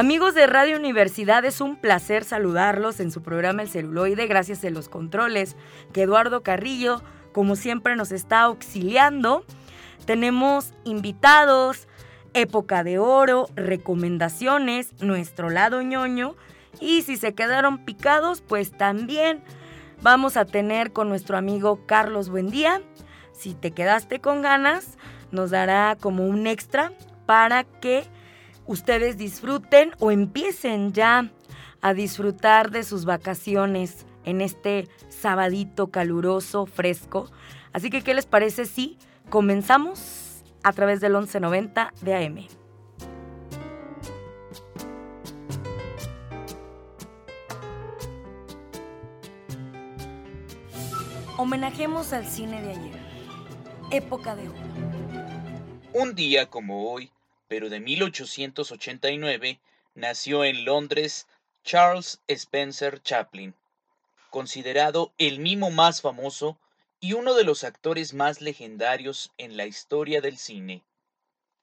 Amigos de Radio Universidad, es un placer saludarlos en su programa El celuloide, gracias a los controles que Eduardo Carrillo, como siempre, nos está auxiliando. Tenemos invitados, época de oro, recomendaciones, nuestro lado ñoño y si se quedaron picados, pues también vamos a tener con nuestro amigo Carlos Buendía. Si te quedaste con ganas, nos dará como un extra para que ustedes disfruten o empiecen ya a disfrutar de sus vacaciones en este sabadito caluroso, fresco. Así que, ¿qué les parece si comenzamos a través del 1190 de AM? Homenajemos al cine de ayer, época de oro. Un día como hoy, pero de 1889, nació en Londres Charles Spencer Chaplin, considerado el mimo más famoso y uno de los actores más legendarios en la historia del cine.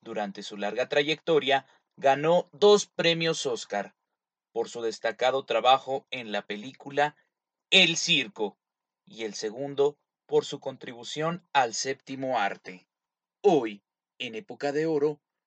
Durante su larga trayectoria, ganó dos premios Oscar por su destacado trabajo en la película El Circo y el segundo por su contribución al séptimo arte. Hoy, en época de oro,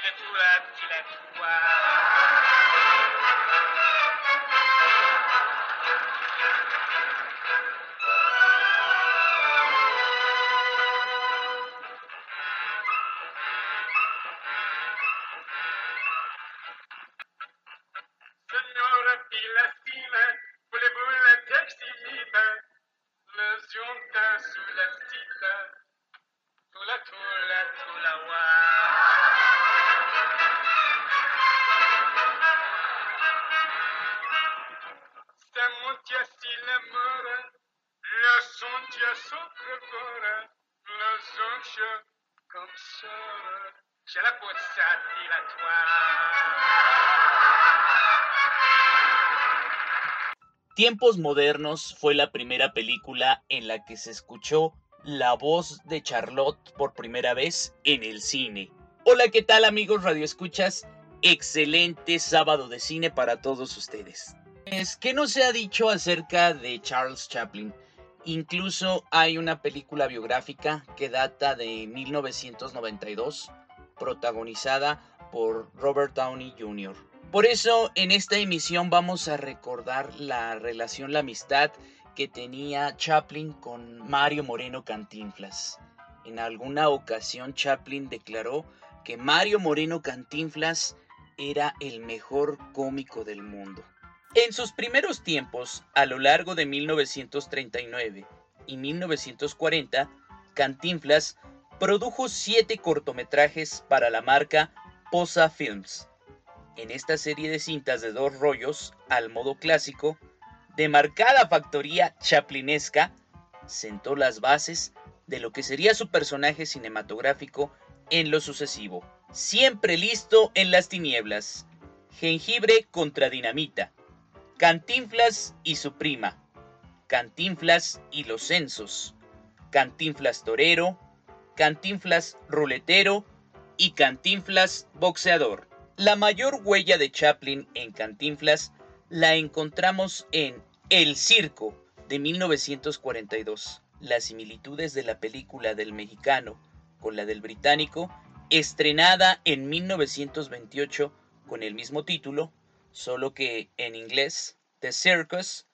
Chile to left, Chile to wow. Tiempos Modernos fue la primera película en la que se escuchó la voz de Charlotte por primera vez en el cine. Hola, ¿qué tal amigos radioescuchas? Excelente sábado de cine para todos ustedes. Es que no se ha dicho acerca de Charles Chaplin. Incluso hay una película biográfica que data de 1992, protagonizada por Robert Downey Jr. Por eso en esta emisión vamos a recordar la relación, la amistad que tenía Chaplin con Mario Moreno Cantinflas. En alguna ocasión Chaplin declaró que Mario Moreno Cantinflas era el mejor cómico del mundo. En sus primeros tiempos, a lo largo de 1939 y 1940, Cantinflas produjo siete cortometrajes para la marca Posa Films. En esta serie de cintas de dos rollos, al modo clásico, de marcada factoría chaplinesca, sentó las bases de lo que sería su personaje cinematográfico en lo sucesivo. Siempre listo en las tinieblas. Jengibre contra dinamita. Cantinflas y su prima. Cantinflas y los censos. Cantinflas torero. Cantinflas ruletero. Y Cantinflas boxeador. La mayor huella de Chaplin en Cantinflas la encontramos en El Circo de 1942. Las similitudes de la película del mexicano con la del británico estrenada en 1928 con el mismo título, solo que en inglés, The Circus,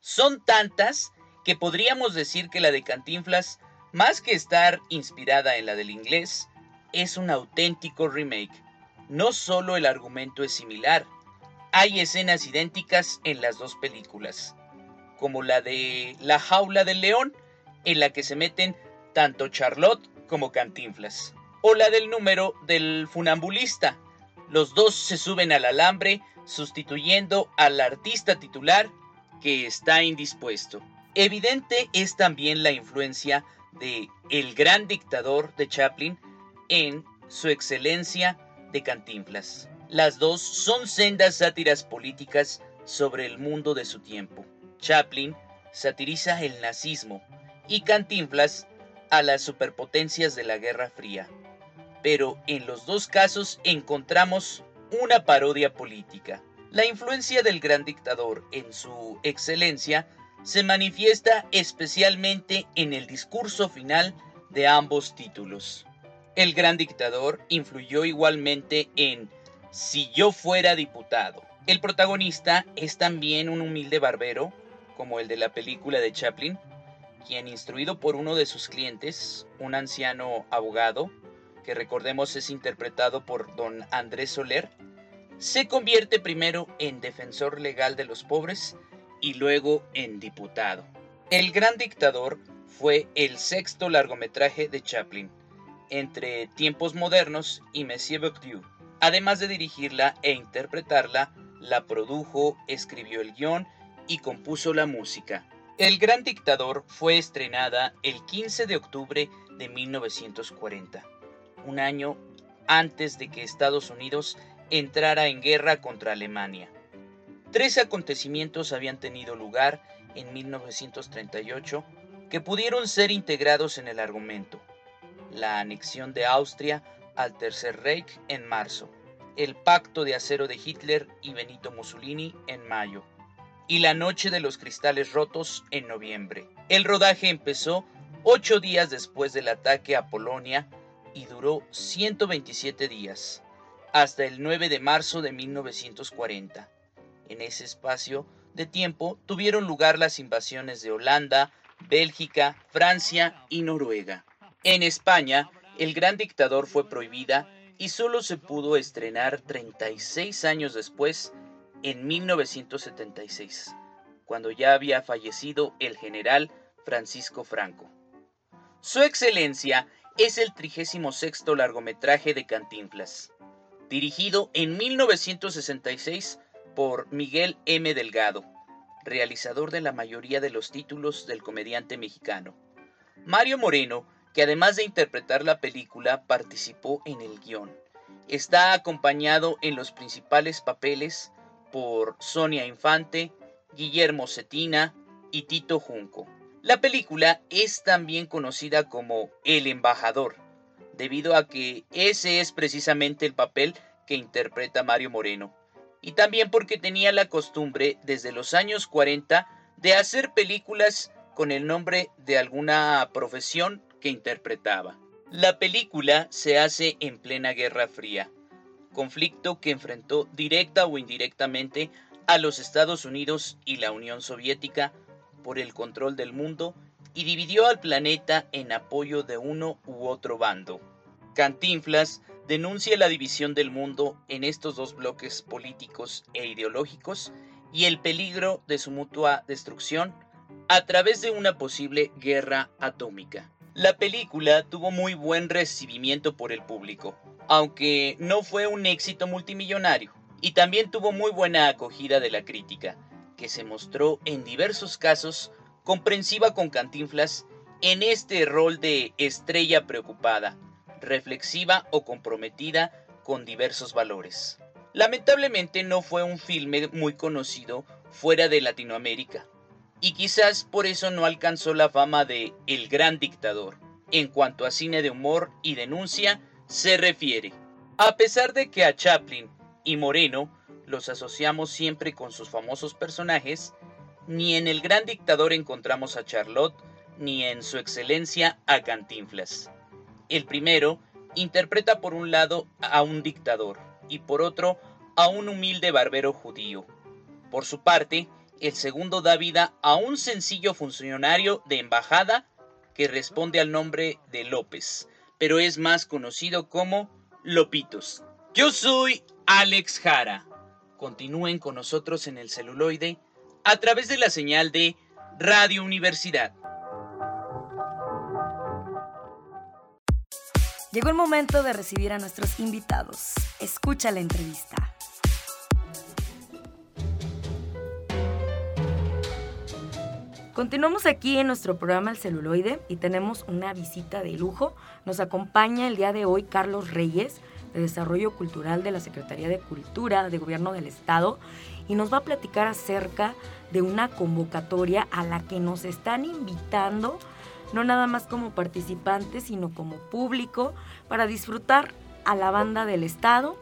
son tantas que podríamos decir que la de Cantinflas, más que estar inspirada en la del inglés, es un auténtico remake. No solo el argumento es similar, hay escenas idénticas en las dos películas, como la de La jaula del león, en la que se meten tanto Charlotte como Cantinflas, o la del número del funambulista. Los dos se suben al alambre sustituyendo al artista titular que está indispuesto. Evidente es también la influencia de El gran dictador de Chaplin en Su excelencia de Cantinflas. Las dos son sendas sátiras políticas sobre el mundo de su tiempo. Chaplin satiriza el nazismo y Cantinflas a las superpotencias de la Guerra Fría. Pero en los dos casos encontramos una parodia política. La influencia del gran dictador en su excelencia se manifiesta especialmente en el discurso final de ambos títulos. El gran dictador influyó igualmente en Si yo fuera diputado. El protagonista es también un humilde barbero, como el de la película de Chaplin, quien instruido por uno de sus clientes, un anciano abogado, que recordemos es interpretado por don Andrés Soler, se convierte primero en defensor legal de los pobres y luego en diputado. El Gran Dictador fue el sexto largometraje de Chaplin, entre Tiempos Modernos y Monsieur Bourdieu. Además de dirigirla e interpretarla, la produjo, escribió el guion y compuso la música. El Gran Dictador fue estrenada el 15 de octubre de 1940, un año antes de que Estados Unidos entrara en guerra contra Alemania. Tres acontecimientos habían tenido lugar en 1938 que pudieron ser integrados en el argumento. La anexión de Austria al Tercer Reich en marzo, el pacto de acero de Hitler y Benito Mussolini en mayo, y la noche de los cristales rotos en noviembre. El rodaje empezó ocho días después del ataque a Polonia y duró 127 días, hasta el 9 de marzo de 1940. En ese espacio de tiempo tuvieron lugar las invasiones de Holanda, Bélgica, Francia y Noruega. En España, El Gran Dictador fue prohibida y solo se pudo estrenar 36 años después, en 1976, cuando ya había fallecido el general Francisco Franco. Su Excelencia es el 36 largometraje de Cantinflas, dirigido en 1966 por Miguel M. Delgado, realizador de la mayoría de los títulos del comediante mexicano. Mario Moreno, que además de interpretar la película, participó en el guion. Está acompañado en los principales papeles por Sonia Infante, Guillermo Cetina y Tito Junco. La película es también conocida como El embajador, debido a que ese es precisamente el papel que interpreta Mario Moreno y también porque tenía la costumbre desde los años 40 de hacer películas con el nombre de alguna profesión que interpretaba. La película se hace en plena Guerra Fría, conflicto que enfrentó directa o indirectamente a los Estados Unidos y la Unión Soviética por el control del mundo y dividió al planeta en apoyo de uno u otro bando. Cantinflas denuncia la división del mundo en estos dos bloques políticos e ideológicos y el peligro de su mutua destrucción a través de una posible guerra atómica. La película tuvo muy buen recibimiento por el público, aunque no fue un éxito multimillonario, y también tuvo muy buena acogida de la crítica, que se mostró en diversos casos comprensiva con Cantinflas en este rol de estrella preocupada, reflexiva o comprometida con diversos valores. Lamentablemente no fue un filme muy conocido fuera de Latinoamérica, y quizás por eso no alcanzó la fama de El Gran Dictador, en cuanto a cine de humor y denuncia se refiere. A pesar de que a Chaplin y Moreno los asociamos siempre con sus famosos personajes, ni en El Gran Dictador encontramos a Charlotte, ni en su excelencia a Cantinflas. El primero interpreta por un lado a un dictador y por otro a un humilde barbero judío. Por su parte, el segundo da vida a un sencillo funcionario de embajada que responde al nombre de López, pero es más conocido como Lopitos. Yo soy Alex Jara. Continúen con nosotros en el celuloide a través de la señal de Radio Universidad. Llegó el momento de recibir a nuestros invitados. Escucha la entrevista. Continuamos aquí en nuestro programa El Celuloide y tenemos una visita de lujo. Nos acompaña el día de hoy Carlos Reyes, de Desarrollo Cultural de la Secretaría de Cultura de Gobierno del Estado, y nos va a platicar acerca de una convocatoria a la que nos están invitando no nada más como participantes, sino como público, para disfrutar a la banda del Estado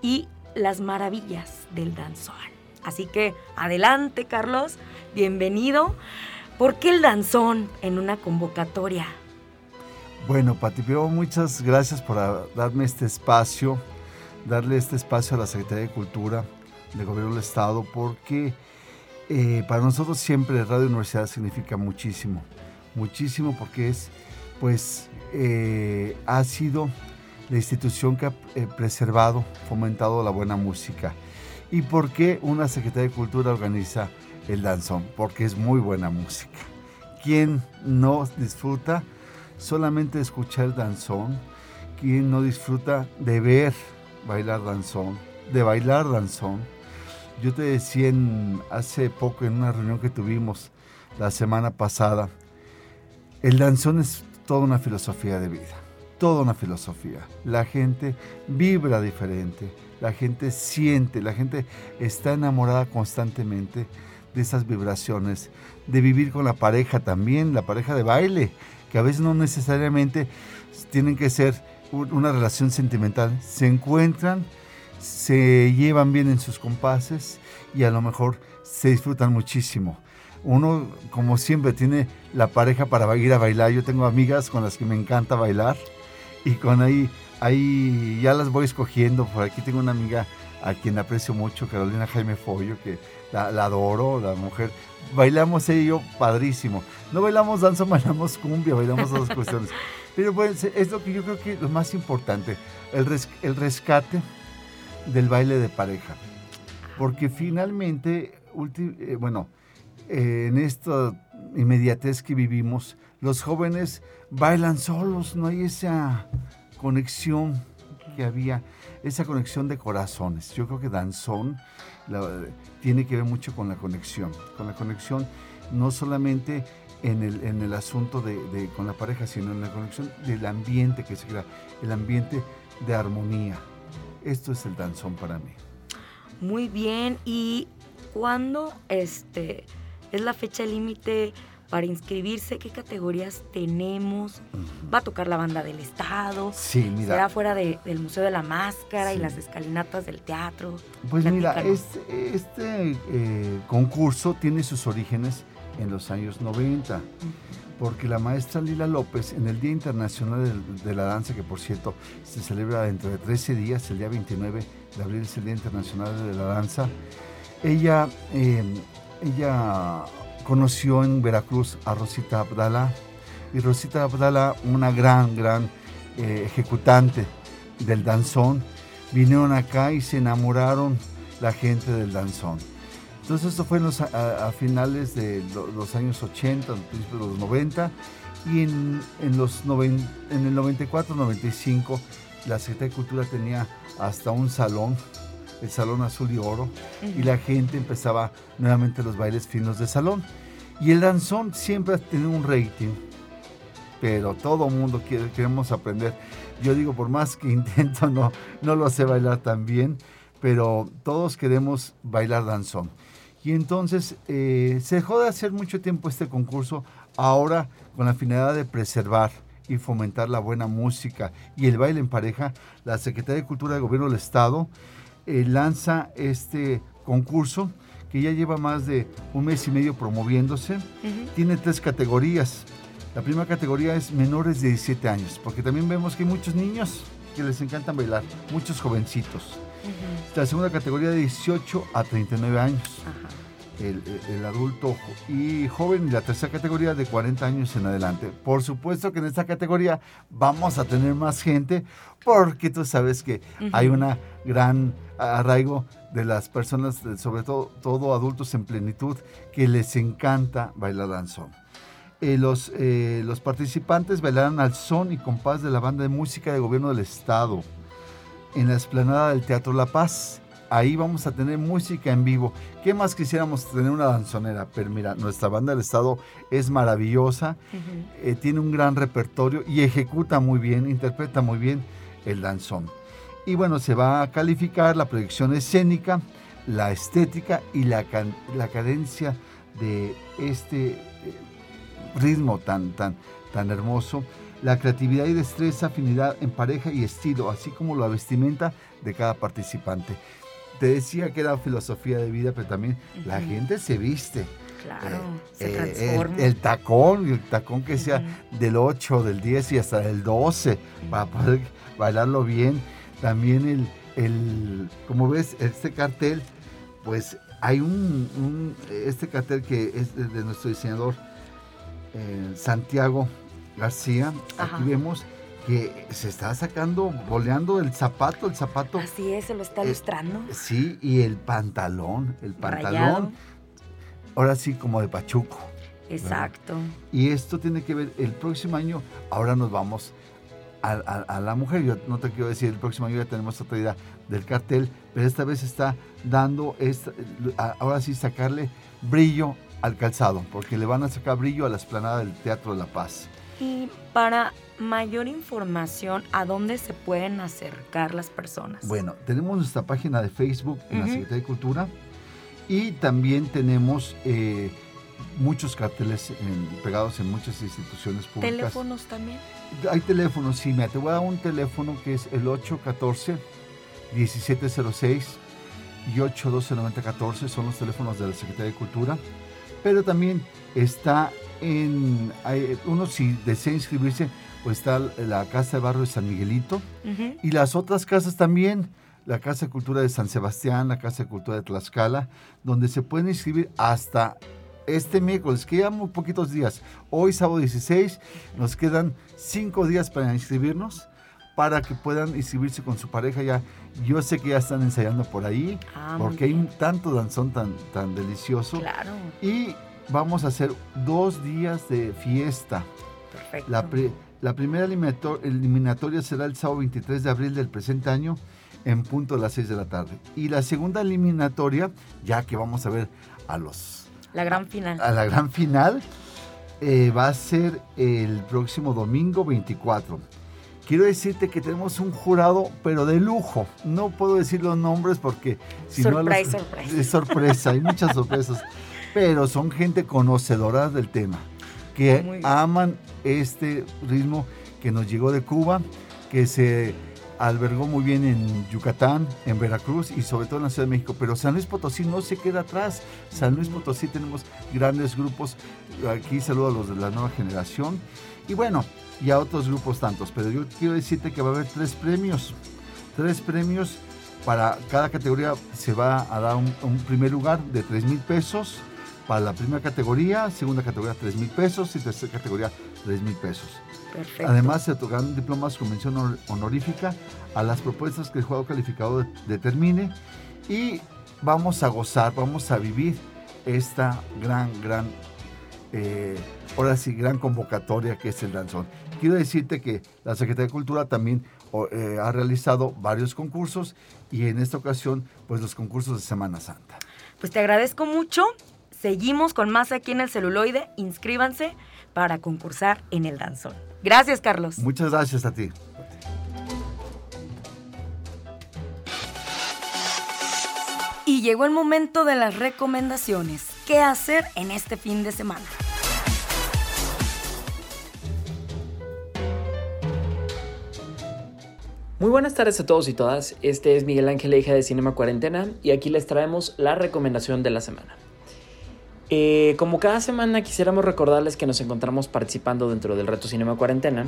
y las maravillas del danzón. Así que adelante, Carlos, bienvenido. ¿Por qué el danzón en una convocatoria? Bueno, Pati, muchas gracias por darme este espacio, darle este espacio a la Secretaría de Cultura del Gobierno del Estado, porque eh, para nosotros siempre Radio Universidad significa muchísimo muchísimo porque es, pues, eh, ha sido la institución que ha eh, preservado, fomentado la buena música. ¿Y por qué una Secretaría de Cultura organiza el danzón? Porque es muy buena música. ¿Quién no disfruta solamente de escuchar danzón? ¿Quién no disfruta de ver bailar danzón? De bailar danzón. Yo te decía hace poco en una reunión que tuvimos la semana pasada, el danzón es toda una filosofía de vida, toda una filosofía. La gente vibra diferente, la gente siente, la gente está enamorada constantemente de esas vibraciones, de vivir con la pareja también, la pareja de baile, que a veces no necesariamente tienen que ser una relación sentimental. Se encuentran, se llevan bien en sus compases y a lo mejor se disfrutan muchísimo uno, como siempre, tiene la pareja para ir a bailar. Yo tengo amigas con las que me encanta bailar y con ahí, ahí ya las voy escogiendo. Por aquí tengo una amiga a quien aprecio mucho, Carolina Jaime Follo, que la, adoro, la mujer. Bailamos ella y yo padrísimo. No bailamos danza, bailamos cumbia, bailamos dos cuestiones. Pero pues, es lo que yo creo que lo más importante, el, el rescate del baile de pareja. Porque finalmente, eh, bueno, en esta inmediatez que vivimos, los jóvenes bailan solos, no hay esa conexión que había, esa conexión de corazones. Yo creo que danzón tiene que ver mucho con la conexión, con la conexión no solamente en el, en el asunto de, con la pareja, sino en la conexión del ambiente que se crea, el ambiente de armonía. Esto es el danzón para mí. Muy bien, y cuando este es la fecha límite para inscribirse, qué categorías tenemos, va a tocar la banda del Estado, sí, mira. será fuera del Museo de la Máscara y las escalinatas del teatro. Pues mira, este, este eh, concurso tiene sus orígenes en los años 90, porque la maestra Lila López, en el Día Internacional de, la Danza, que por cierto se celebra dentro de 13 días, el día 29 de abril es el Día Internacional de la Danza, ella... Eh, ella conoció en Veracruz a Rosita Abdala. Y Rosita Abdala, una gran, gran eh, ejecutante del danzón, vinieron acá y se enamoraron la gente del danzón. Entonces esto fue a, finales de los años 80, principios de los 90 y en, los en el 94-95 la Secretaría de Cultura tenía hasta un salón el Salón Azul y Oro, y la gente empezaba nuevamente los bailes finos de salón. Y el danzón siempre ha tenido un rating, pero todo mundo quiere, queremos aprender. Yo digo, por más que intento, no, no lo sé bailar tan bien, pero todos queremos bailar danzón. Y entonces eh, se dejó de hacer mucho tiempo este concurso, ahora con la finalidad de preservar y fomentar la buena música y el baile en pareja, la Secretaría de Cultura del Gobierno del Estado eh, lanza este concurso que ya lleva más de un mes y medio promoviéndose. Tiene tres categorías. La primera categoría es menores de 17 años, porque también vemos que hay muchos niños que les encanta bailar, muchos jovencitos. La segunda categoría de 18 a 39 años. El, el, adulto y joven y la tercera categoría de 40 años en adelante. Por supuesto que en esta categoría vamos a tener más gente porque tú sabes que hay una gran arraigo de las personas, sobre todo, todo adultos en plenitud, que les encanta bailar danzón. Eh, los, eh, los participantes bailarán al son y compás de la banda de música de gobierno del estado en la explanada del Teatro La Paz. Ahí vamos a tener música en vivo. ¿Qué más quisiéramos tener una danzonera? Pero mira, nuestra banda del estado es maravillosa, eh, tiene un gran repertorio y ejecuta muy bien, interpreta muy bien el danzón. Y bueno, se va a calificar la proyección escénica, la estética y la, la cadencia de este eh, ritmo tan, tan, tan hermoso la creatividad y destreza, afinidad en pareja y estilo, así como la vestimenta de cada participante. Te decía que era filosofía de vida, pero también la gente se viste. Claro, eh, se eh, transforma. El, tacón, el tacón que sea del 8, del 10 y hasta del 12, para poder bailarlo bien. También el, el, como ves, este cartel, pues hay un, este cartel que es de, nuestro diseñador eh, Santiago García, aquí vemos que se está sacando, boleando el zapato, el zapato. Así es, se lo está ilustrando. sí, y el pantalón, el pantalón. Ahora sí, como de Pachuco. Exacto. Y esto tiene que ver, el próximo año, ahora nos vamos a, la mujer. Yo no te quiero decir, el próximo año ya tenemos otra idea del cartel, pero esta vez está dando, esta, ahora sí, sacarle brillo al calzado, porque le van a sacar brillo a la esplanada del Teatro de la Paz. Y para mayor información, ¿a dónde se pueden acercar las personas? Bueno, tenemos nuestra página de Facebook en la Secretaría de Cultura y también tenemos eh, muchos carteles pegados en muchas instituciones públicas. ¿Teléfonos también? Hay teléfonos, sí, me te voy a dar un teléfono que es el 814-1706 y 812-9014, son los teléfonos de la Secretaría de Cultura, pero también está en uno si desea inscribirse, pues está la Casa de Barrio de San Miguelito y las otras casas también, la Casa de Cultura de San Sebastián, la Casa de Cultura de Tlaxcala, donde se pueden inscribir hasta este miércoles, que ya muy poquitos días. Hoy, sábado 16, nos quedan cinco días para inscribirnos, para que puedan inscribirse con su pareja ya. Yo sé que ya están ensayando por ahí, ah, porque hay un tanto danzón tan, tan delicioso. Claro. Y vamos a hacer dos días de fiesta. Perfecto. La, la primera eliminatoria será el sábado 23 de abril del presente año en punto de las 6 de la tarde. Y la segunda eliminatoria, ya que vamos a ver a los... La gran final. A, la gran final, eh, va a ser el próximo domingo 24. Quiero decirte que tenemos un jurado, pero de lujo. No puedo decir los nombres porque si sorpresa, sorpresa. Es sorpresa, hay muchas sorpresas. pero son gente conocedora del tema, que aman este ritmo que nos llegó de Cuba, que se albergó muy bien en Yucatán, en Veracruz y sobre todo en la Ciudad de México. Pero San Luis Potosí no se queda atrás. San Luis Potosí tenemos grandes grupos. Aquí saludo a los de la nueva generación. Y bueno, y a otros grupos tantos. Pero yo quiero decirte que va a haber tres premios. Tres premios para cada categoría. Se va a dar un, un primer lugar de 3 mil pesos para la primera categoría, segunda categoría 3 mil pesos y tercera categoría 3 mil pesos. Perfecto. Además se otorgan diplomas con mención honorífica a las propuestas que el juego calificado determine y vamos a gozar, vamos a vivir esta gran, gran, eh, ahora sí, gran convocatoria que es el danzón. Quiero decirte que la Secretaría de Cultura también eh, ha realizado varios concursos y en esta ocasión, pues los concursos de Semana Santa. Pues te agradezco mucho Seguimos con más aquí en el celuloide. Inscríbanse para concursar en el danzón. Gracias, Carlos. Muchas gracias a ti. Y llegó el momento de las recomendaciones. ¿Qué hacer en este fin de semana? Muy buenas tardes a todos y todas. Este es Miguel Ángel, hija de Cinema Cuarentena, y aquí les traemos la recomendación de la semana. Eh, como cada semana quisiéramos recordarles que nos encontramos participando dentro del Reto Cinema Cuarentena,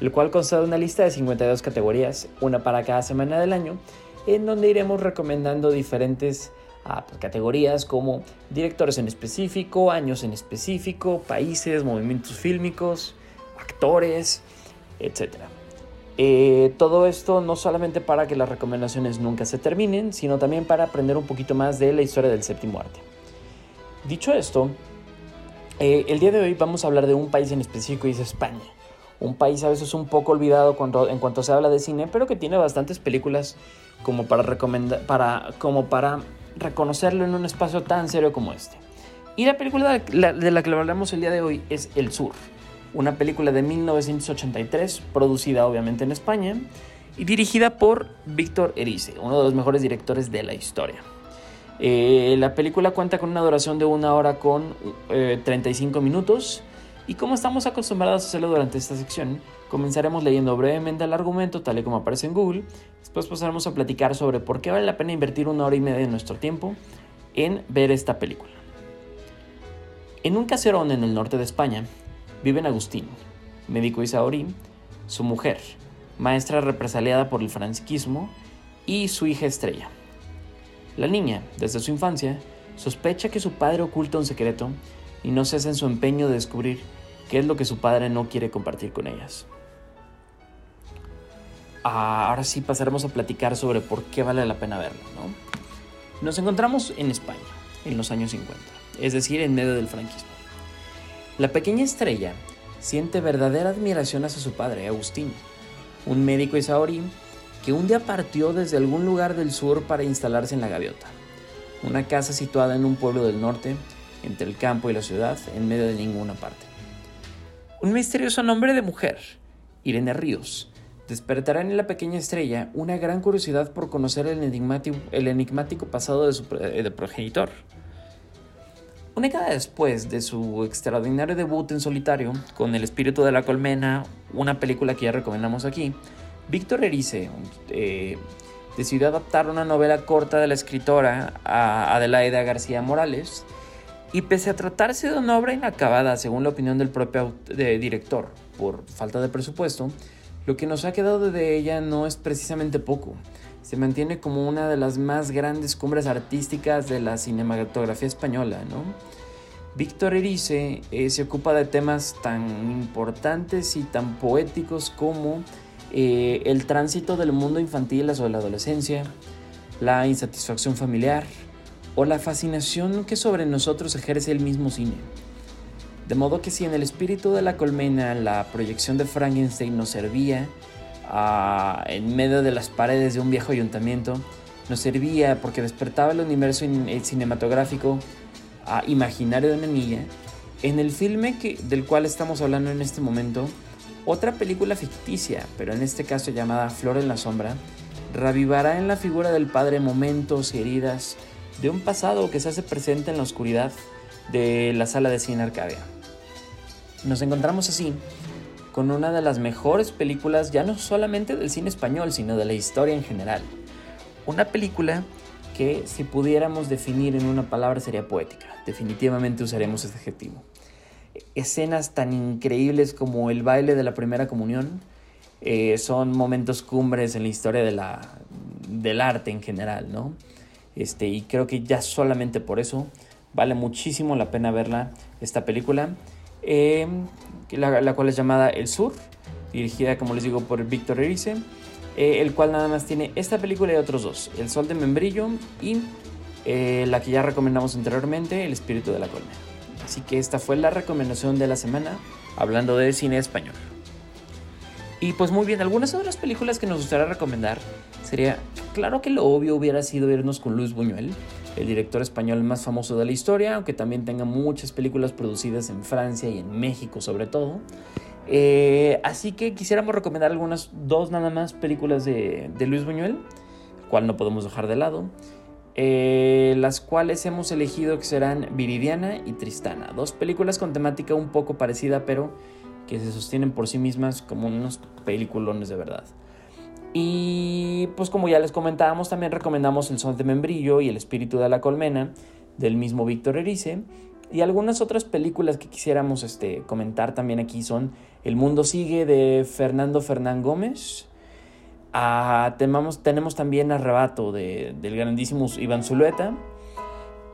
el cual consta de una lista de 52 categorías, una para cada semana del año, en donde iremos recomendando diferentes ah, categorías como directores en específico, años en específico, países, movimientos fílmicos, actores, etc. Eh, todo esto no solamente para que las recomendaciones nunca se terminen, sino también para aprender un poquito más de la historia del séptimo arte. Dicho esto, eh, el día de hoy vamos a hablar de un país en específico y es España. Un país a veces un poco olvidado en cuanto se habla de cine, pero que tiene bastantes películas como para, para reconocerlo en un espacio tan serio como este. Y la película de la, de la que hablamos el día de hoy es El Sur, una película de 1983, producida obviamente en España y dirigida por Víctor Erice, uno de los mejores directores de la historia. Eh, la película cuenta con una duración de una hora con 35 eh, minutos y como estamos acostumbrados a hacerlo durante esta sección, comenzaremos leyendo brevemente el argumento tal y como aparece en Google, después pasaremos a platicar sobre por qué vale la pena invertir una hora y media de nuestro tiempo en ver esta película. En un caserón en el norte de España viven Agustín, médico isaorí, su mujer, maestra represaliada por el franquismo, y su hija Estrella. La niña, desde su infancia, sospecha que su padre oculta un secreto y no cesa en su empeño de descubrir qué es lo que su padre no quiere compartir con ellas. Ah, ahora sí pasaremos a platicar sobre por qué vale la pena verlo. Nos encontramos en España, en los años 50, es decir, en medio del franquismo. La pequeña estrella siente verdadera admiración hacia su padre, Agustín, un médico isaorí que un día partió desde algún lugar del sur para instalarse en La Gaviota, una casa situada en un pueblo del norte, entre el campo y la ciudad, en medio de ninguna parte. Un misterioso nombre de mujer, Irene Ríos, despertará en la pequeña estrella una gran curiosidad por conocer el enigmático, pasado de su de progenitor. Una década después de su extraordinario debut en solitario, con El espíritu de la colmena, una película que ya recomendamos aquí, Víctor Erice eh, decidió adaptar una novela corta de la escritora Adelaida García Morales y pese a tratarse de una obra inacabada, según la opinión del propio director, por falta de presupuesto, lo que nos ha quedado de ella no es precisamente poco. Se mantiene como una de las más grandes cumbres artísticas de la cinematografía española, ¿no? Víctor Erice eh, se ocupa de temas tan importantes y tan poéticos como eh, el tránsito del mundo infantil hacia la adolescencia, la insatisfacción familiar o la fascinación que sobre nosotros ejerce el mismo cine. De modo que si en el espíritu de la colmena la proyección de Frankenstein nos servía ah, en medio de las paredes de un viejo ayuntamiento, nos servía porque despertaba el universo cinematográfico ah, imaginario de una niña, en el filme que, del cual estamos hablando en este momento, otra película ficticia, pero en este caso llamada Flor en la Sombra, revivará en la figura del padre momentos y heridas de un pasado que se hace presente en la oscuridad de la sala de cine Arcadia. Nos encontramos así con una de las mejores películas ya no solamente del cine español, sino de la historia en general. Una película que si pudiéramos definir en una palabra sería poética. Definitivamente usaremos este adjetivo escenas tan increíbles como el baile de la primera comunión eh, son momentos cumbres en la historia de la, del arte en general, ¿no? Este, y creo que ya solamente por eso vale muchísimo la pena verla, esta película, eh, la, cual es llamada El Sur, dirigida, como les digo, por Víctor Erice, eh, el cual nada más tiene esta película y otros dos, El Sol de Membrillo y la que ya recomendamos anteriormente, El Espíritu de la Colmena. Así que esta fue la recomendación de la semana hablando de cine español. Y pues muy bien, algunas otras películas que nos gustaría recomendar sería, claro que lo obvio hubiera sido irnos con Luis Buñuel, el director español más famoso de la historia, aunque también tenga muchas películas producidas en Francia y en México sobre todo. Eh, así que quisiéramos recomendar algunas, dos nada más películas de, de Luis Buñuel, cual no podemos dejar de lado. Eh, las cuales hemos elegido que serán Viridiana y Tristana, dos películas con temática un poco parecida, pero que se sostienen por sí mismas como unos peliculones de verdad. Y pues como ya les comentábamos, también recomendamos El son de membrillo y El espíritu de la colmena del mismo Víctor Erice, Y algunas otras películas que quisiéramos este, comentar también aquí son El Mundo Sigue de Fernando Fernán Gómez. Ah, tenemos, también Arrebato de, del grandísimo Iván Zulueta.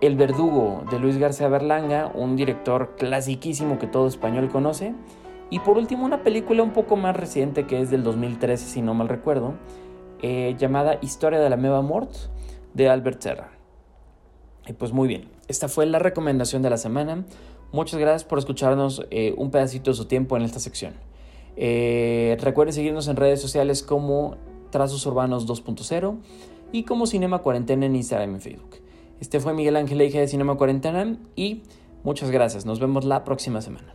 El Verdugo de Luis García Berlanga, un director clasiquísimo que todo español conoce. Y por último, una película un poco más reciente que es del 2013, si no mal recuerdo, eh, llamada Historia de la Meva Mort de Albert Serra. Y pues muy bien, esta fue la recomendación de la semana. Muchas gracias por escucharnos eh, un pedacito de su tiempo en esta sección. Eh, recuerden seguirnos en redes sociales como Trazos Urbanos 2.0 y como Cinema Cuarentena en Instagram y Facebook. Este fue Miguel Ángel Eje de Cinema Cuarentena y muchas gracias. Nos vemos la próxima semana.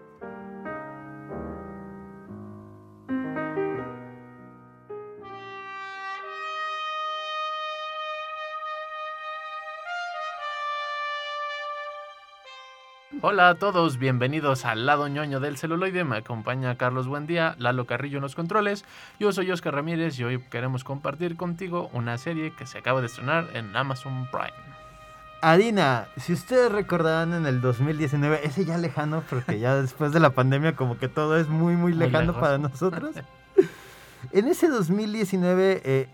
Hola a todos, bienvenidos al lado ñoño del celuloide. Me acompaña Carlos Buendía, Lalo Carrillo en los controles. Yo soy Oscar Ramírez y hoy queremos compartir contigo una serie que se acaba de estrenar en Amazon Prime. Adina, si ustedes recordarán en el 2019, ese ya lejano, porque ya después de la pandemia como que todo es muy, muy lejano para nosotros. en ese 2019, eh,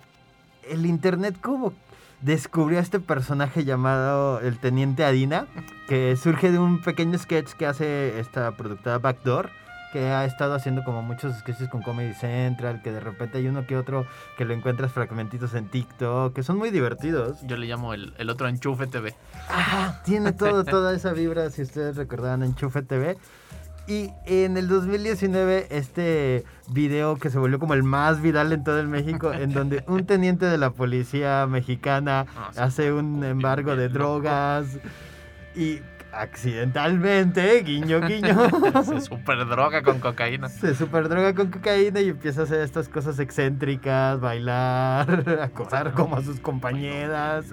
el Internet como descubrió a este personaje llamado el Teniente Adina, que surge de un pequeño sketch que hace esta productora Backdoor, que ha estado haciendo como muchos sketches con Comedy Central, que de repente hay uno que otro que lo encuentras fragmentitos en TikTok, que son muy divertidos. Yo le llamo el, el otro Enchufe TV. Ajá, tiene todo, toda esa vibra, si ustedes recordaban Enchufe TV. Y en el 2019, este video que se volvió como el más viral en todo el México, en donde un teniente de la policía mexicana Ah, hace un embargo de drogas y accidentalmente, guiño, guiño, Se super droga con cocaína. se superdroga con cocaína y empieza a hacer estas cosas excéntricas, bailar, acosar como a sus compañeras.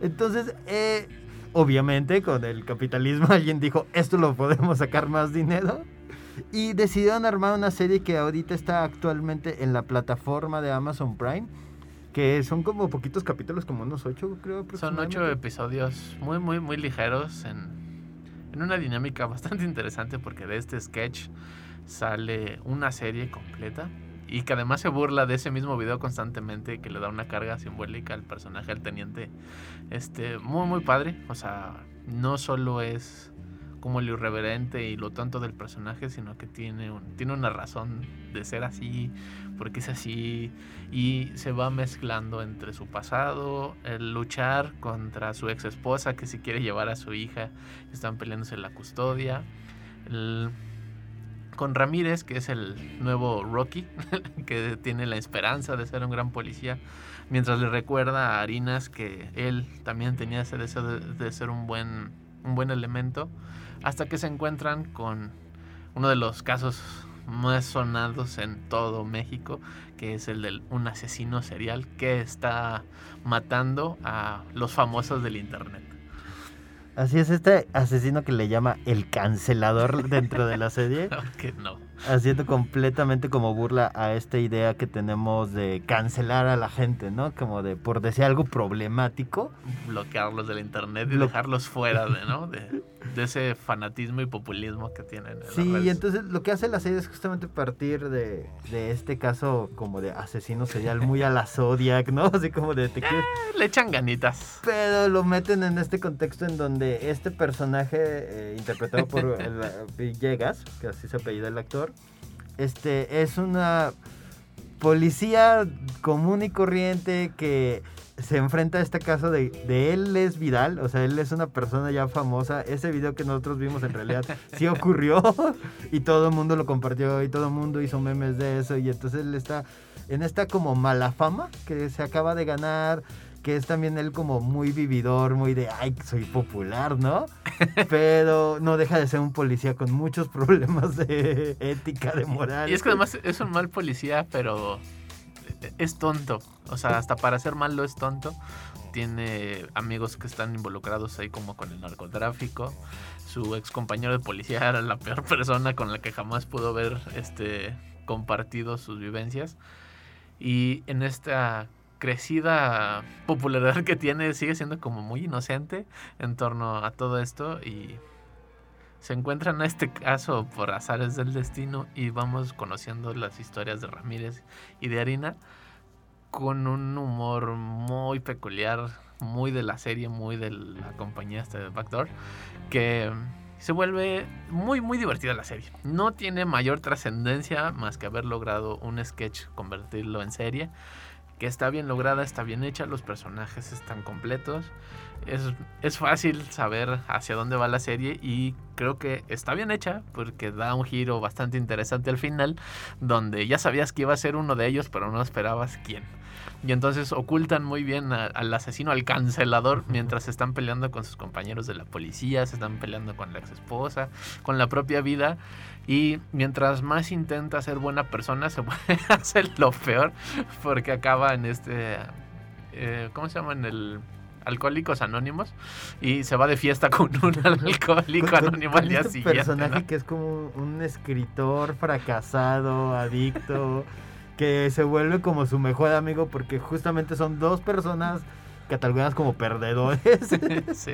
Entonces, eh, obviamente con el capitalismo alguien dijo, esto lo podemos sacar más dinero. Y decidieron armar una serie que ahorita está actualmente en la plataforma de Amazon Prime. Que son como poquitos capítulos, como unos ocho, creo. Son ocho episodios muy, muy, muy ligeros en, en una dinámica bastante interesante porque de este sketch sale una serie completa y que además se burla de ese mismo video constantemente que le da una carga simbólica al personaje, al teniente. Este, muy, muy padre. O sea, no solo es como lo irreverente y lo tonto del personaje, sino que tiene, un, tiene una razón de ser así, porque es así, y se va mezclando entre su pasado, el luchar contra su ex esposa que si quiere llevar a su hija, están peleándose la custodia, el- con Ramírez, que es el nuevo Rocky, que tiene la esperanza de ser un gran policía, mientras le recuerda a Harinas que él también tenía ese deseo de, de ser un buen, un buen elemento, hasta que se encuentran con uno de los casos más sonados en todo México, que es el de un asesino serial que está matando a los famosos del internet. Así es, este asesino que le llama el cancelador dentro de la serie. no. Haciendo completamente como burla a esta idea que tenemos de cancelar a la gente, ¿no? Como de por decir algo problemático. bloquearlos del internet y dejarlos fuera de, ¿no? de, de ese fanatismo y populismo que tienen. en Sí, y entonces lo que hace la serie es justamente partir de, de este caso como de asesino serial muy a la Zodiac, ¿no? Así como de detective. Le echan ganitas. Pero lo meten en este contexto en donde este personaje, eh, interpretado por el, eh, Villegas, que así se apellida el actor, este es una policía común y corriente que se enfrenta a este caso de, de él es viral, o sea, él es una persona ya famosa. Ese video que nosotros vimos en realidad sí ocurrió y todo el mundo lo compartió y todo el mundo hizo memes de eso y entonces él está en esta como mala fama que se acaba de ganar, que es también él como muy vividor, muy de, ay, soy popular, ¿no? Pero no deja de ser un policía con muchos problemas de ética, de moral. Y es que además es un mal policía, pero es tonto. O sea, hasta para ser malo es tonto. Tiene amigos que están involucrados ahí como con el narcotráfico. Su ex compañero de policía era la peor persona con la que jamás pudo haber este, compartido sus vivencias. Y en esta crecida popularidad que tiene sigue siendo como muy inocente en torno a todo esto y se encuentran a este caso por azares del destino y vamos conociendo las historias de Ramírez y de Harina con un humor muy peculiar, muy de la serie, muy de la compañía de Backdoor, que se vuelve muy muy divertida la serie. No tiene mayor trascendencia más que haber logrado un sketch convertirlo en serie, que está bien lograda, está bien hecha, los personajes están completos. Es, es fácil saber hacia dónde va la serie y creo que está bien hecha porque da un giro bastante interesante al final, donde ya sabías que iba a ser uno de ellos, pero no esperabas quién. Y entonces ocultan muy bien a- al asesino, al cancelador, mientras se están peleando con sus compañeros de la policía, se están peleando con la ex esposa, con la propia vida. Y mientras más intenta ser buena persona, se puede hacer lo peor, porque acaba en este. eh, ¿Cómo se llama? En el. Alcohólicos Anónimos y se va de fiesta con un alcohólico anónimo al día este siguiente. personaje ¿no? que es como un escritor fracasado, adicto, que se vuelve como su mejor amigo porque justamente son dos personas catalogadas como perdedores, Sí.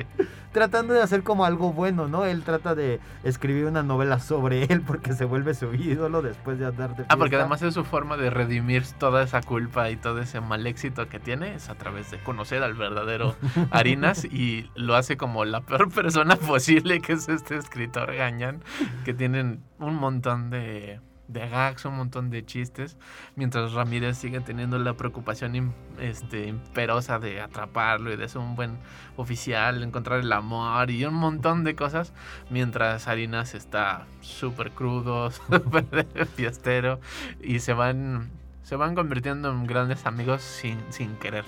tratando de hacer como algo bueno, ¿no? Él trata de escribir una novela sobre él porque se vuelve su ídolo después de andar de Ah, porque además es su forma de redimir toda esa culpa y todo ese mal éxito que tiene es a través de conocer al verdadero Harinas y lo hace como la peor persona posible, que es este escritor gañán, que tienen un montón de, de gags, un montón de chistes, mientras Ramírez sigue teniendo la preocupación este, imperosa de atraparlo y de ser un buen oficial, encontrar el amor y un montón de cosas, mientras Harinas está súper crudo, súper fiestero y se van se van convirtiendo en grandes amigos sin, sin querer.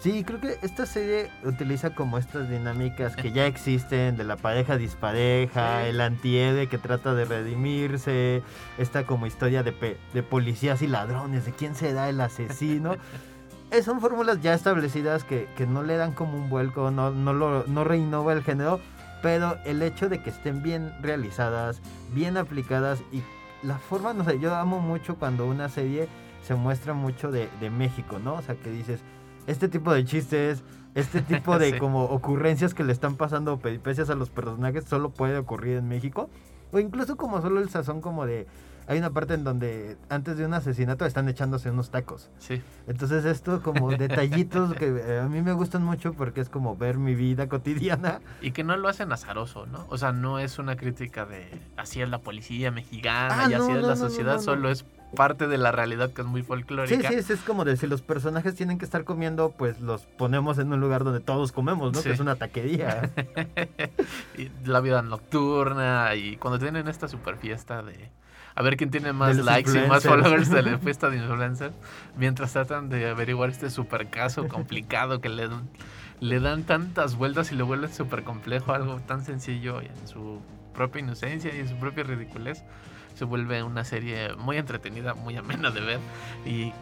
Sí, creo que esta serie utiliza como estas dinámicas que ya existen de la pareja dispareja, el antihéroe que trata de redimirse, esta como historia de, pe- de policías y ladrones, de quién será el asesino. Eh, son fórmulas ya establecidas que, que no le dan como un vuelco, no, no, lo, no reinnova el género, pero el hecho de que estén bien realizadas, bien aplicadas y la forma, no sé, yo amo mucho cuando una serie se muestra mucho de, de México, ¿no? O sea, que dices, este tipo de chistes, este tipo de Sí. como ocurrencias que le están pasando peripecias a los personajes solo puede ocurrir en México. O incluso como solo el sazón como de... Hay una parte en donde antes de un asesinato están echándose unos tacos. Sí. Entonces esto como detallitos que eh, a mí me gustan mucho porque es como ver mi vida cotidiana. Y que no lo hacen azaroso, ¿no? O sea, no es una crítica de así es la policía mexicana Ah, y así es no, la no, sociedad, solo es parte de la realidad que es muy Sí, folclórica. sí, es, es como de si los personajes tienen que estar comiendo, pues los ponemos en un lugar donde todos comemos, ¿no? Sí. Que es una taquería. y la vida nocturna y cuando tienen esta super fiesta de a ver quién tiene más likes y más followers de la fiesta de influencers mientras tratan de averiguar este super caso complicado que le le dan tantas vueltas y lo vuelven súper complejo algo tan sencillo y en su propia inocencia y en su propia ridiculez se vuelve una serie muy entretenida muy amena de ver y,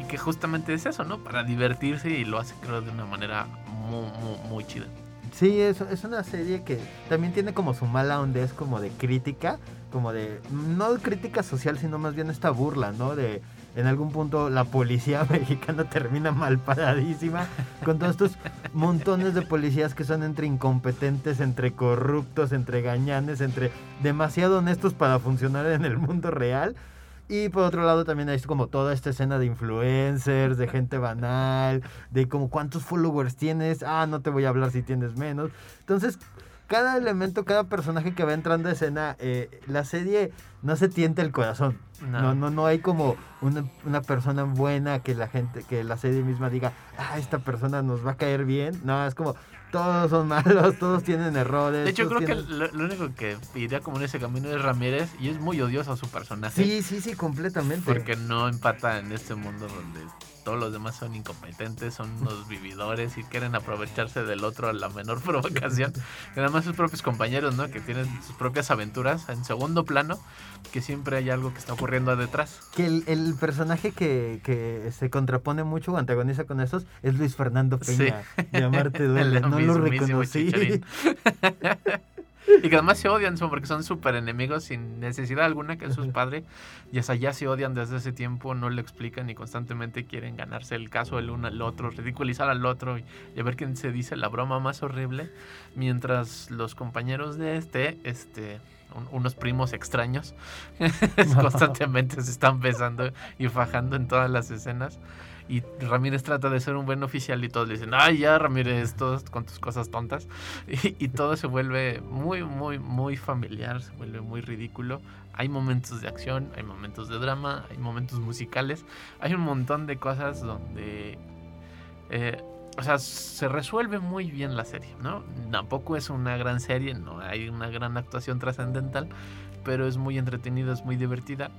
y que justamente es eso, ¿no? Para divertirse y lo hace creo de una manera muy, muy, muy chida. Sí, es, es una serie que también tiene como su mala onda, es como de crítica, como de, no crítica social, sino más bien esta burla, ¿no? De, en algún punto la policía mexicana termina mal paradísima, con todos estos montones de policías que son entre incompetentes, entre corruptos, entre gañanes, entre demasiado honestos para funcionar en el mundo real. Y por otro lado también hay como toda esta escena de influencers, de gente banal, de como cuántos followers tienes, ah, no te voy a hablar si tienes menos. Entonces, cada elemento, cada personaje que va entrando a escena, eh, la serie no se tienta el corazón. No. No, no, no hay como una, una persona buena que la gente, que la serie misma diga, ah, esta persona nos va a caer bien. No, es como, todos son malos, todos tienen errores. De hecho, creo que lo, lo único que iría como en ese camino es Ramírez y es muy odioso su personaje. Sí, sí, sí, completamente. Porque no empata en este mundo donde todos los demás son incompetentes, son unos vividores y quieren aprovecharse del otro a la menor provocación. Y además sus propios compañeros, ¿no? Que tienen sus propias aventuras en segundo plano, que siempre hay algo que está ocurriendo detrás. Que el, el personaje que, que se contrapone mucho o antagoniza con esos es Luis Fernando Peña. De Amarte Duele. El No lo reconocí. Y que además se odian son porque son súper enemigos sin necesidad alguna que es su padre. Y hasta ya se odian desde ese tiempo, no le explican y constantemente quieren ganarse el caso el uno al otro, ridiculizar al otro y, y a ver quién se dice la broma más horrible. Mientras los compañeros de este, este, un- unos primos extraños, constantemente se están besando y fajando en todas las escenas. Y Ramírez trata de ser un buen oficial y todos le dicen, ay ya Ramírez, todos con tus cosas tontas. Y, y todo se vuelve muy, muy, muy familiar, se vuelve muy ridículo. Hay momentos de acción, hay momentos de drama, hay momentos musicales, hay un montón de cosas donde... eh, o sea, se resuelve muy bien la serie, ¿no? Tampoco es una gran serie, no hay una gran actuación trascendental, pero es muy entretenida, es muy divertida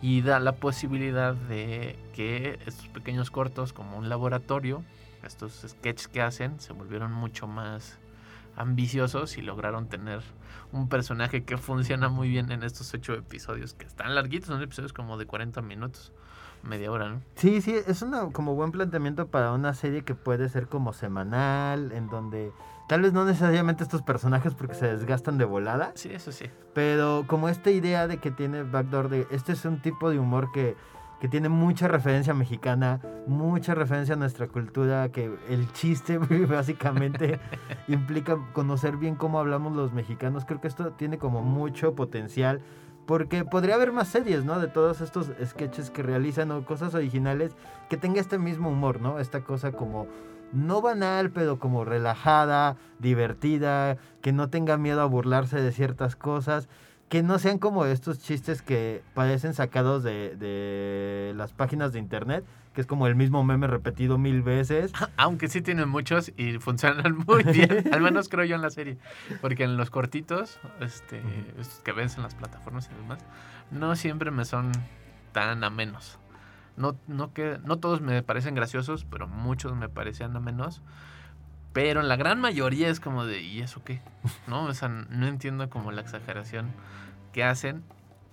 y da la posibilidad de que estos pequeños cortos como un laboratorio, estos sketches que hacen, se volvieron mucho más ambiciosos y lograron tener un personaje que funciona muy bien en estos ocho episodios, que están larguitos, son episodios como de 40 minutos, media hora, ¿no? Sí, sí, es una como buen planteamiento para una serie que puede ser como semanal, en donde tal vez no necesariamente estos personajes porque se desgastan de volada, Sí, eso sí. pero como esta idea de que tiene Backdoor de este es un tipo de humor que, que tiene mucha referencia mexicana, mucha referencia a nuestra cultura, que el chiste básicamente implica conocer bien cómo hablamos los mexicanos. Creo que esto tiene como mucho potencial. Porque podría haber más series, ¿no? De todos estos sketches que realizan o cosas originales que tenga este mismo humor, ¿no? Esta cosa como no banal, pero como relajada, divertida, que no tenga miedo a burlarse de ciertas cosas, que no sean como estos chistes que parecen sacados de, de las páginas de internet, que es como el mismo meme repetido mil veces. Aunque sí tienen muchos y funcionan muy bien, al menos creo yo en la serie. Porque en los cortitos, este, estos que ves en las plataformas y demás, no siempre me son tan amenos. No, no, que, no todos me parecen graciosos, pero muchos me parecían amenos. Pero en la gran mayoría es como de, ¿y eso qué? ¿No? O sea, no entiendo como la exageración que hacen,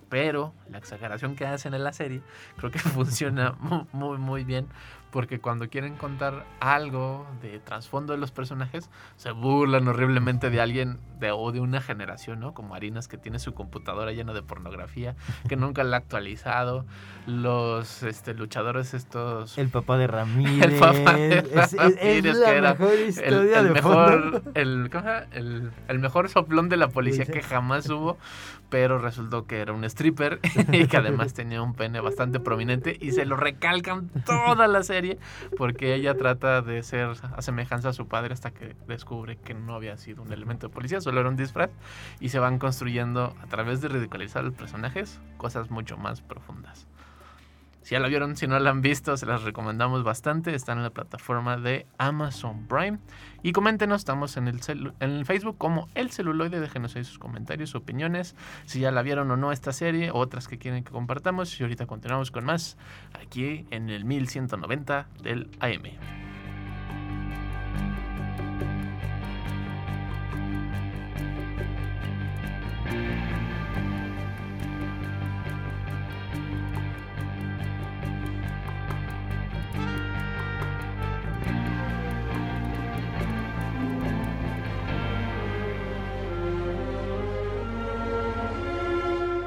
pero la exageración que hacen en la serie creo que funciona mu- muy, muy bien. Porque cuando quieren contar algo de trasfondo de los personajes, se burlan horriblemente de alguien de, o de una generación, ¿no? Como Harinas que tiene su computadora llena de pornografía, que nunca la ha actualizado. Los este, luchadores estos... El papá de Ramírez. El papá de es, es- es Ramírez, la que era mejor el, historia el de mejor, el, el, el mejor soplón de la policía que jamás hubo, pero resultó que era un stripper y que además tenía un pene bastante prominente y se lo recalcan toda la serie porque ella trata de ser a semejanza a su padre hasta que descubre que no había sido un elemento de policía, solo era un disfraz y se van construyendo a través de ridiculizar los personajes cosas mucho más profundas. Si ya la vieron, si no la han visto, se las recomendamos bastante. Están en la plataforma de Amazon Prime. Y coméntenos, estamos en el, Facebook como El Celuloide. Déjenos ahí sus comentarios, sus opiniones. Si ya la vieron o no esta serie, otras que quieren que compartamos. Y ahorita continuamos con más aquí en el 1190 del AM.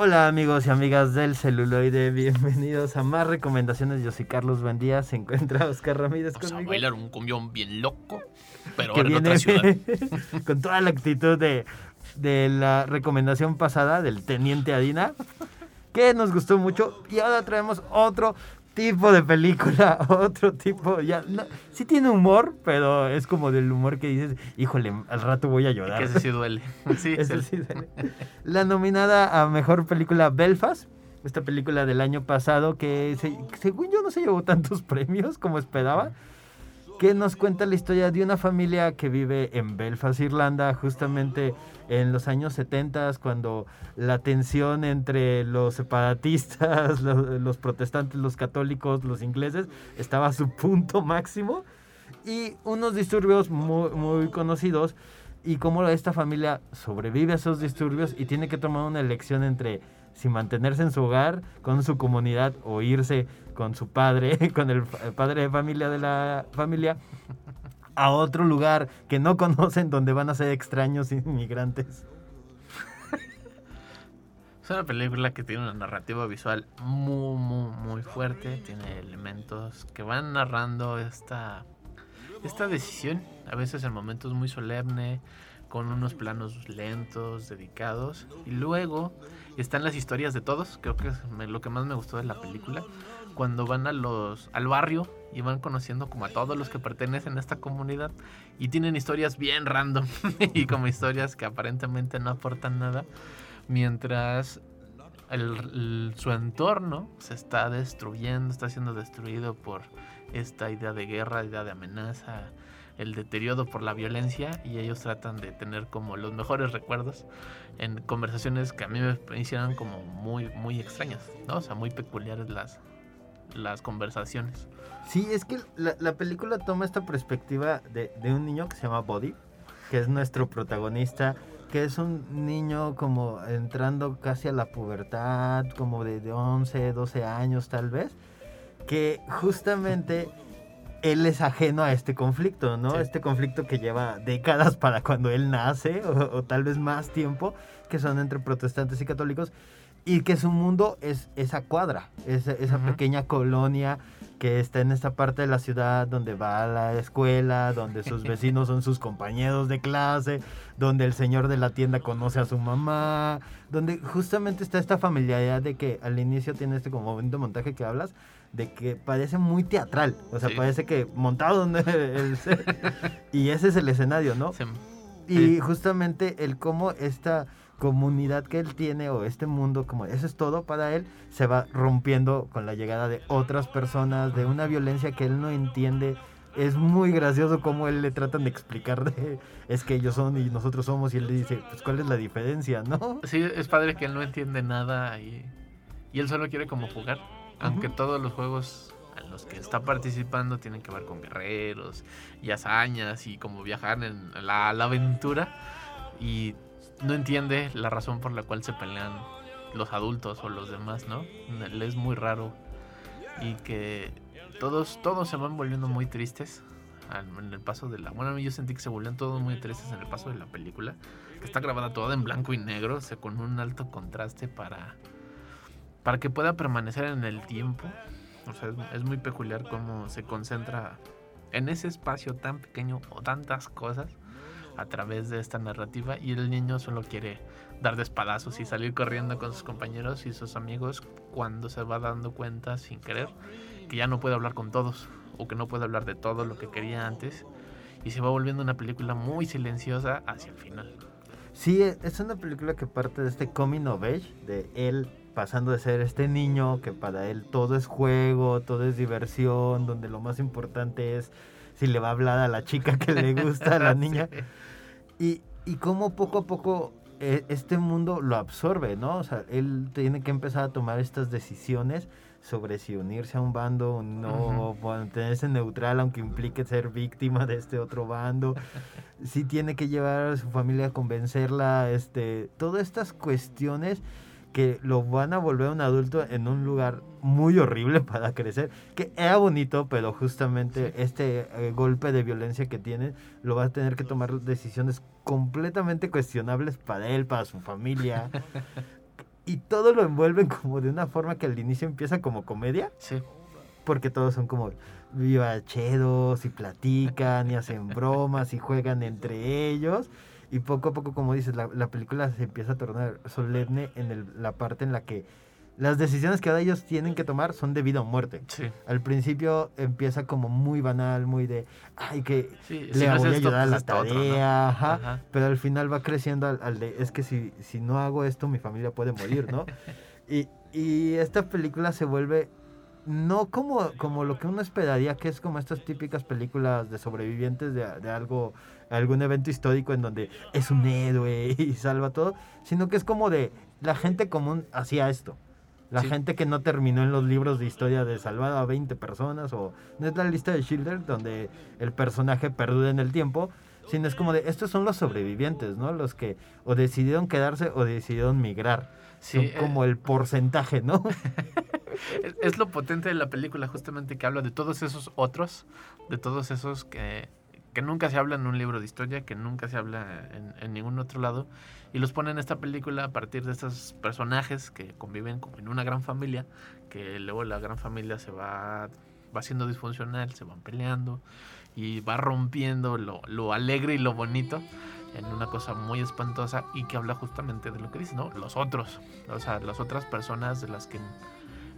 Hola amigos y amigas del celuloide, bienvenidos a más recomendaciones. Yo soy Carlos Buendía, se encuentra Oscar Ramírez Vamos a bailar un cumbión bien loco, pero que ahora en viene otra ciudad. con toda la actitud de, de la recomendación pasada del Teniente Adina, que nos gustó mucho. Y ahora traemos otro tipo de película, otro tipo, ya, no, sí tiene humor, pero es como del humor que dices, híjole, al rato voy a llorar. Que ese sí duele. Sí, sí. sí duele. La nominada a mejor película Belfast, esta película del año pasado que se- según yo no se llevó tantos premios como esperaba, que nos cuenta la historia de una familia que vive en Belfast, Irlanda, justamente en los años 70 cuando la tensión entre los separatistas, los, protestantes, los católicos, los ingleses estaba a su punto máximo y unos disturbios muy, muy conocidos y cómo esta familia sobrevive a esos disturbios y tiene que tomar una elección entre si mantenerse en su hogar, con su comunidad o irse con su padre, con el padre de familia de la familia a otro lugar que no conocen donde van a ser extraños inmigrantes. Es una película que tiene una narrativa visual muy, muy, muy fuerte. Tiene elementos que van narrando esta, esta decisión. A veces en momentos muy solemne, con unos planos lentos, dedicados. Y luego están las historias de todos. Creo que es lo que más me gustó de la película. Cuando van a los, al barrio y van conociendo como a todos los que pertenecen a esta comunidad. Y tienen historias bien random. y como historias que aparentemente no aportan nada mientras el- el- su entorno se está destruyendo, está siendo destruido por esta idea de guerra, idea de amenaza, el deterioro por la violencia y ellos tratan de tener como los mejores recuerdos en conversaciones que a mí me hicieron como muy muy extrañas, ¿no? O sea, muy peculiares las las conversaciones. Sí, es que la, la película toma esta perspectiva de, de un niño que se llama Body, que es nuestro protagonista, que es un niño como entrando casi a la pubertad, como de, de 11, 12 años tal vez, que justamente él es ajeno a este conflicto, ¿no? Sí. Este conflicto que lleva décadas para cuando él nace, o, o tal vez más tiempo, que son entre protestantes y católicos, y que su mundo es esa cuadra, esa, pequeña colonia que está en esta parte de la ciudad donde va a la escuela, donde sus vecinos son sus compañeros de clase, donde el señor de la tienda conoce a su mamá, donde justamente está esta familiaridad de que al inicio tiene este como bonito montaje que hablas, de que parece muy teatral, o sea, Sí. parece que montado en el y ese es el escenario, ¿no? Se- Y Sí. justamente el cómo esta comunidad que él tiene o este mundo, como eso es todo para él, se va rompiendo con la llegada de otras personas, de una violencia que él no entiende. Es muy gracioso cómo él le tratan de explicar de, es que ellos son y nosotros somos y él le dice, pues cuál es la diferencia, ¿no? Sí, es padre que él no entiende nada y, y él solo quiere como jugar. Aunque Ujú. todos los juegos en los que está participando tienen que ver con guerreros y hazañas y como viajar en la, la aventura. Y no entiende la razón por la cual se pelean los adultos o los demás, ¿no? Le es muy raro. Y que todos, todos se van volviendo muy tristes en el paso de la... Bueno, yo sentí que se volvían todos muy tristes en el paso de la película que está grabada toda en blanco y negro, o con un alto contraste para, para que pueda permanecer en el tiempo. O sea, es, es muy peculiar cómo se concentra en ese espacio tan pequeño o tantas cosas a través de esta narrativa y el niño solo quiere dar de espadazos y salir corriendo con sus compañeros y sus amigos cuando se va dando cuenta sin querer que ya no puede hablar con todos o que no puede hablar de todo lo que quería antes y se va volviendo una película muy silenciosa hacia el final. Sí, e- es una película que parte de este coming of age, de él pasando de ser este niño que para él todo es juego, todo es diversión, donde lo más importante es si le va a hablar a la chica que le gusta, a la niña. Y, y cómo poco a poco eh, este mundo lo absorbe, ¿no? O sea, él tiene que empezar a tomar estas decisiones sobre si unirse a un bando o no, mantenerse neutral aunque implique ser víctima de este otro bando. sí tiene que llevar a su familia a convencerla, este, todas estas cuestiones que lo van a volver un adulto en un lugar muy horrible para crecer, que era bonito, pero justamente este eh, golpe de violencia que tiene lo va a tener que tomar decisiones completamente cuestionables para él, para su familia. y todo lo envuelven como de una forma que al inicio empieza como comedia, Sí, porque todos son como vivacheros y platican y hacen bromas y juegan entre ellos. Y poco a poco, como dices, la, la película se empieza a tornar solemne en el- la parte en la que las decisiones que ahora ellos tienen que tomar son de vida o muerte. Sí. Al principio empieza como muy banal, muy de, ay, que Sí, le si no voy a esto, ayudar a pues la esto otro, ¿no? tarea, ajá, Ajá. pero al final va creciendo al, al de, es que si, si no hago esto, mi familia puede morir, ¿no? y, y esta película se vuelve no como, como lo que uno esperaría, que es como estas típicas películas de sobrevivientes de, de algo, algún evento histórico en donde es un héroe y salva todo, sino que es como de la gente común hacía esto. La Sí. gente que no terminó en los libros de historia de salvar a 20 personas o no es la lista de Schindler donde el personaje perdura en el tiempo, sino es como de estos son los sobrevivientes, ¿no? Los que o decidieron quedarse o decidieron migrar. Sí, Son eh, como el porcentaje, ¿no? Es lo potente de la película, justamente que habla de todos esos otros, de todos esos que, que nunca se habla en un libro de historia, que nunca se habla en, en ningún otro lado, y los pone en esta película a partir de estos personajes que conviven como en una gran familia, que luego la gran familia se va, va siendo disfuncional, se van peleando y va rompiendo lo, lo alegre y lo bonito en una cosa muy espantosa y que habla justamente de lo que dice, ¿no? Los otros, o sea, las otras personas de las que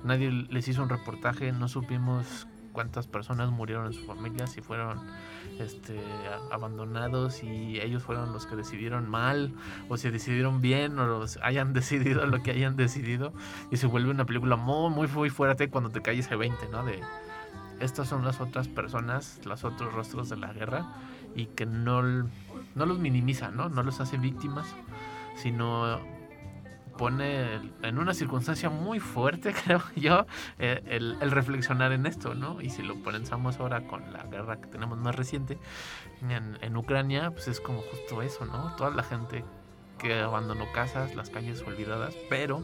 nadie les hizo un reportaje, no supimos cuántas personas murieron en su familia, si fueron este, abandonados y ellos fueron los que decidieron mal o si decidieron bien o los hayan decidido lo que hayan decidido y se vuelve una película muy, muy, muy fuerte cuando te cae ese 20, ¿no? De estas son las otras personas, los otros rostros de la guerra y que no, no los minimiza, ¿no? No los hace víctimas, sino pone en una circunstancia muy fuerte, creo yo, eh, el, el reflexionar en esto, ¿no? Y si lo pensamos ahora con la guerra que tenemos más reciente en, en Ucrania, pues es como justo eso, ¿no? Toda la gente que abandonó casas, las calles olvidadas, pero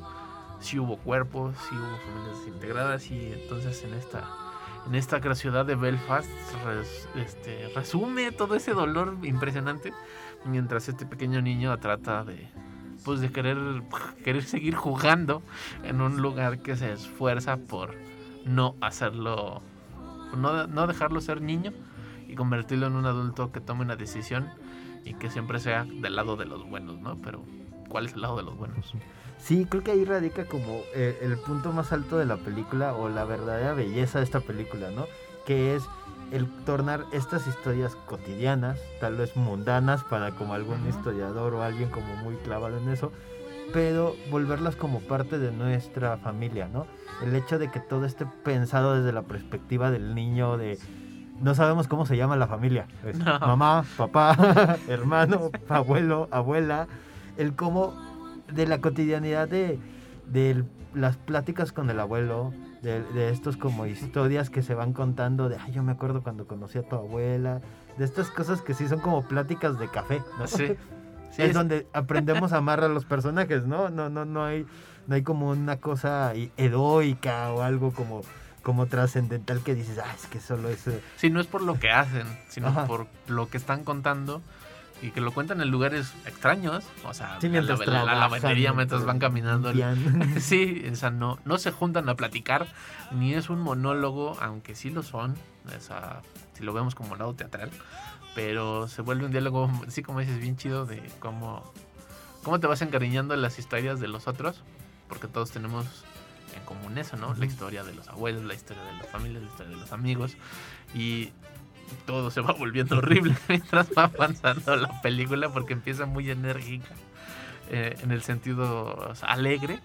sí hubo cuerpos, sí hubo familias desintegradas y entonces en esta en esta gran ciudad de Belfast res- este, resume todo ese dolor impresionante mientras este pequeño niño trata de pues de querer querer seguir jugando en un lugar que se esfuerza por no hacerlo no, no dejarlo ser niño y convertirlo en un adulto que tome una decisión y que siempre sea del lado de los buenos, ¿no? Pero ¿cuál es el lado de los buenos? Sí, creo que ahí radica como eh, el punto más alto de la película o la verdadera belleza de esta película, ¿no? Que es el tornar estas historias cotidianas, tal vez mundanas para como algún historiador o alguien como muy clavado en eso, pero volverlas como parte de nuestra familia, ¿no? El hecho de que todo esté pensado desde la perspectiva del niño, de no sabemos cómo se llama la familia. Es No. Mamá, papá, hermano, abuelo, abuela. El cómo de la cotidianidad de, de las pláticas con el abuelo, de, de estos como historias que se van contando de, ay, yo me acuerdo cuando conocí a tu abuela, de estas cosas que sí son como pláticas de café, ¿no? Sí. Sí, es es- donde aprendemos a amar a los personajes, ¿no? No, no, no hay, no hay como una cosa heroica o algo como, como trascendental que dices, ah, es que solo es... Sí, no es por lo que hacen, sino Ajá. por lo que están contando y que lo cuentan en lugares extraños. O sea, Sí, la, la- la trabajan, lavandería mientras van caminando. limpian. Sí, o sea, no, no se juntan a platicar, ni es un monólogo, aunque sí lo son, o sea, si lo vemos como lado teatral, pero se vuelve un diálogo, sí como dices, bien chido de cómo, cómo te vas encariñando en las historias de los otros, porque todos tenemos en común eso, ¿no? La historia de los abuelos, la historia de las familias, la historia de los amigos, y todo se va volviendo horrible mientras va avanzando la película, porque empieza muy enérgica, eh, en el sentido alegre,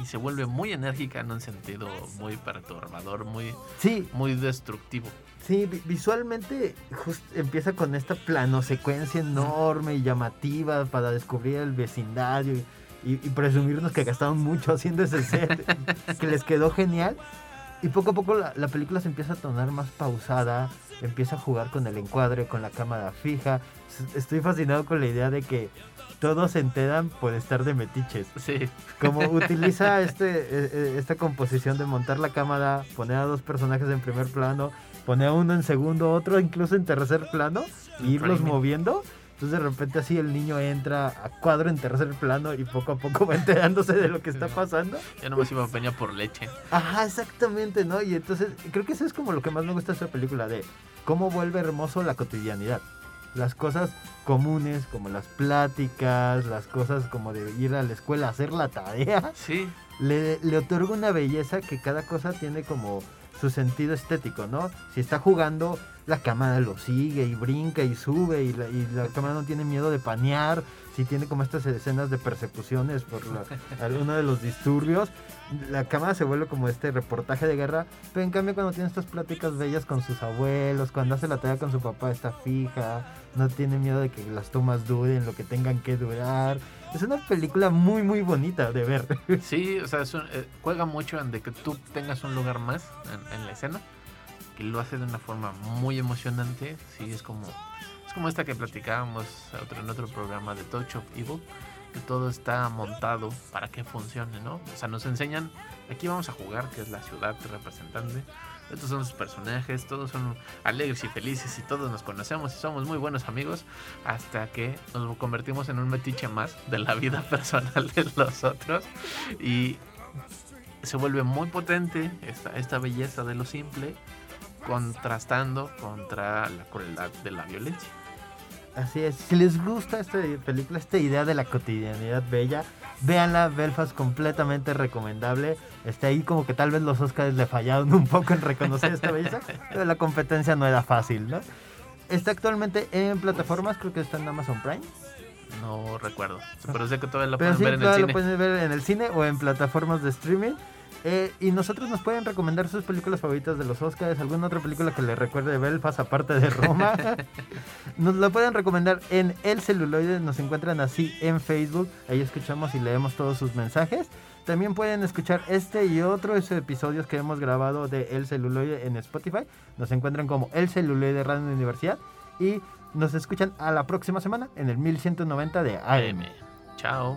y se vuelve muy enérgica en un sentido muy perturbador, muy, Sí, muy destructivo. Sí, vi- visualmente just empieza con esta plano secuencia enorme y llamativa para descubrir el vecindario y, y- y presumirnos que gastaron mucho haciendo ese set, que les quedó genial. Y poco a poco la, la película se empieza a tornar más pausada, empieza a jugar con el encuadre, con la cámara fija. Estoy fascinado con la idea de que todos se enteran por estar de metiches. Sí, Como utiliza este, eh, eh, esta composición de montar la cámara, poner a dos personajes en primer plano, poner a uno en segundo, otro incluso en tercer plano, y irlos moviendo. Entonces de repente así el niño entra a cuadro en tercer plano y poco a poco va enterándose de lo que está pasando. ya nomás iba a peña por leche. Ajá, exactamente, ¿no? Y entonces creo que eso es como lo que más me gusta de esta película, de cómo vuelve hermoso la cotidianidad. Las cosas comunes, como las pláticas, las cosas como de ir a la escuela a hacer la tarea. Sí, le, le otorga una belleza que cada cosa tiene como su sentido estético, ¿no? Si está jugando, la cámara lo sigue y brinca y sube y la, y la cámara no tiene miedo de panear, si tiene como estas escenas de persecuciones por alguno de los disturbios, la cámara se vuelve como este reportaje de guerra, pero en cambio cuando tiene estas pláticas bellas con sus abuelos, cuando hace la tarea con su papá está fija, no tiene miedo de que las tomas duren lo que tengan que durar. Es una película muy muy bonita de ver. Sí, o sea, es un- eh, juega mucho en de que tú tengas un lugar más en, en la escena, que lo hace de una forma muy emocionante. Sí, es como, es como esta que platicábamos otro- en otro programa de Touch of Evil, que todo está montado para que funcione, ¿no? O sea, nos enseñan, aquí vamos a jugar, que es la ciudad representante. Estos son sus personajes, todos son alegres y felices y todos nos conocemos y somos muy buenos amigos hasta que nos convertimos en un metiche más de la vida personal de los otros y se vuelve muy potente esta, esta belleza de lo simple contrastando contra la crueldad de la violencia. Así es, si les gusta esta película, esta idea de la cotidianidad bella, véanla, Belfast completamente recomendable. Está ahí como que tal vez los Oscars le fallaron un poco en reconocer esta belleza, pero la competencia no era fácil, ¿no? Está actualmente en plataformas, creo que está en Amazon Prime. No recuerdo, pero sé que todavía la Pero pueden sí, ver en el todavía lo cine. pueden ver en el cine o en plataformas de streaming. Eh, y nosotros nos pueden recomendar sus películas favoritas de los Oscars, alguna otra película que les recuerde Belfast aparte de Roma. nos la pueden recomendar en El Celuloide, nos encuentran así en Facebook, ahí escuchamos y leemos todos sus mensajes. También pueden escuchar este y otros episodios que hemos grabado de El Celuloide en Spotify. Nos encuentran como El Celuloide Radio Universidad y nos escuchan a la próxima semana en el 1190 de AM. AM. Chao.